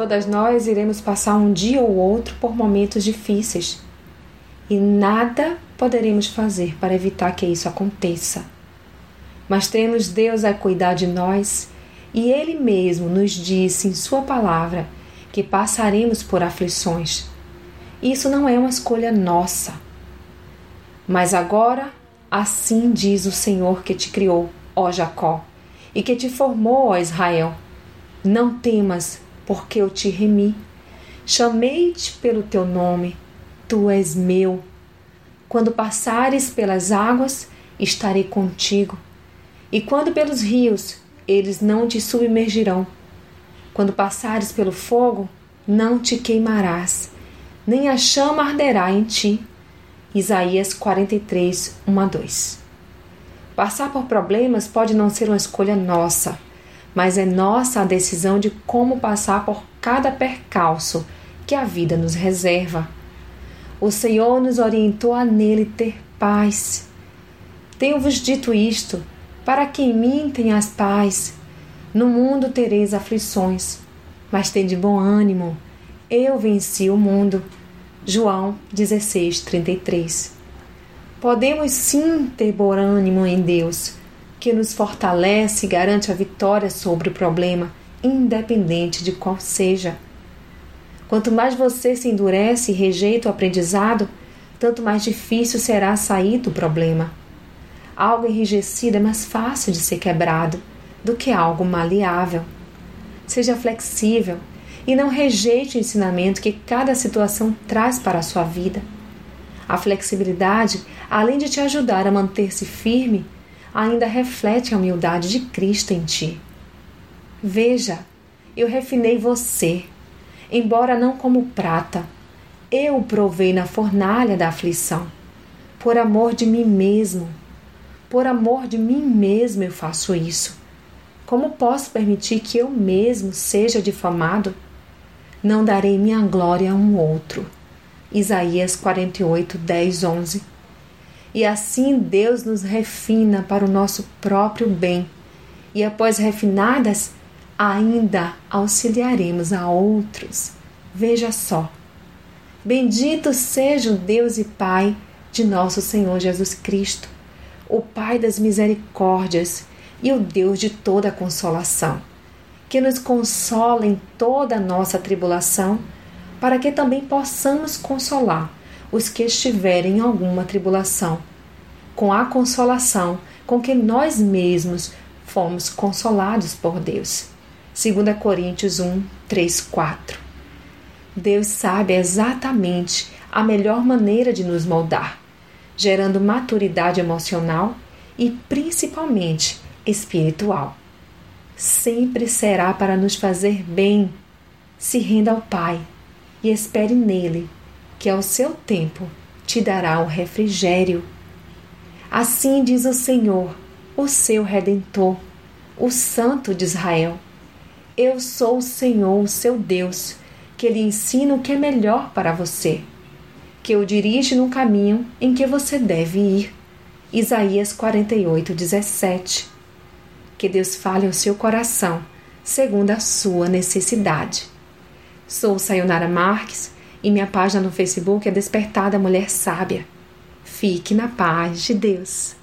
Todas nós iremos passar um dia ou outro por momentos difíceis e nada poderemos fazer para evitar que isso aconteça. Mas temos Deus a cuidar de nós e Ele mesmo nos disse em Sua palavra que passaremos por aflições. Isso não é uma escolha nossa. Mas agora, assim diz o Senhor que te criou, ó Jacó, e que te formou, ó Israel. Não temas, porque eu te remi. Chamei-te pelo teu nome, tu és meu. Quando passares pelas águas, estarei contigo. E quando pelos rios, eles não te submergirão. Quando passares pelo fogo, não te queimarás, nem a chama arderá em ti. Isaías 43, 1 a 2. Passar por problemas pode não ser uma escolha nossa, mas é nossa a decisão de como passar por cada percalço que a vida nos reserva. O Senhor nos orientou a nele ter paz. Tenho-vos dito isto, para que em mim tenhas paz. No mundo tereis aflições, mas tende bom ânimo. Eu venci o mundo. João 16, 33. Podemos sim ter bom ânimo em Deus, que nos fortalece e garante a vitória sobre o problema, independente de qual seja. Quanto mais você se endurece e rejeita o aprendizado, tanto mais difícil será sair do problema. Algo enrijecido é mais fácil de ser quebrado do que algo maleável. Seja flexível e não rejeite o ensinamento que cada situação traz para a sua vida. A flexibilidade, além de te ajudar a manter-se firme, ainda reflete a humildade de Cristo em ti. Veja, eu refinei você, embora não como prata. Eu provei na fornalha da aflição, por amor de mim mesmo por amor de mim mesmo eu faço isso. Como posso permitir que eu mesmo seja difamado? Não darei minha glória a um outro. Isaías 48, 10, 11. E assim Deus nos refina para o nosso próprio bem, e após refinadas, ainda auxiliaremos a outros. Veja só. Bendito seja o Deus e Pai de nosso Senhor Jesus Cristo o Pai das misericórdias e o Deus de toda consolação, que nos consola em toda a nossa tribulação, para que também possamos consolar os que estiverem em alguma tribulação, com a consolação com que nós mesmos fomos consolados por Deus. 2 Coríntios 1, 3, 4. Deus sabe exatamente a melhor maneira de nos moldar gerando maturidade emocional e principalmente espiritual. Sempre será para nos fazer bem. Se renda ao Pai e espere nele, que ao seu tempo te dará o refrigério. Assim diz o Senhor, o seu redentor, o Santo de Israel. Eu sou o Senhor, o seu Deus, que lhe ensina o que é melhor para você que o dirige no caminho em que você deve ir. Isaías 48, 17. Que Deus fale ao seu coração, segundo a sua necessidade. Sou Sayonara Marques e minha página no Facebook é Despertada Mulher Sábia. Fique na paz de Deus.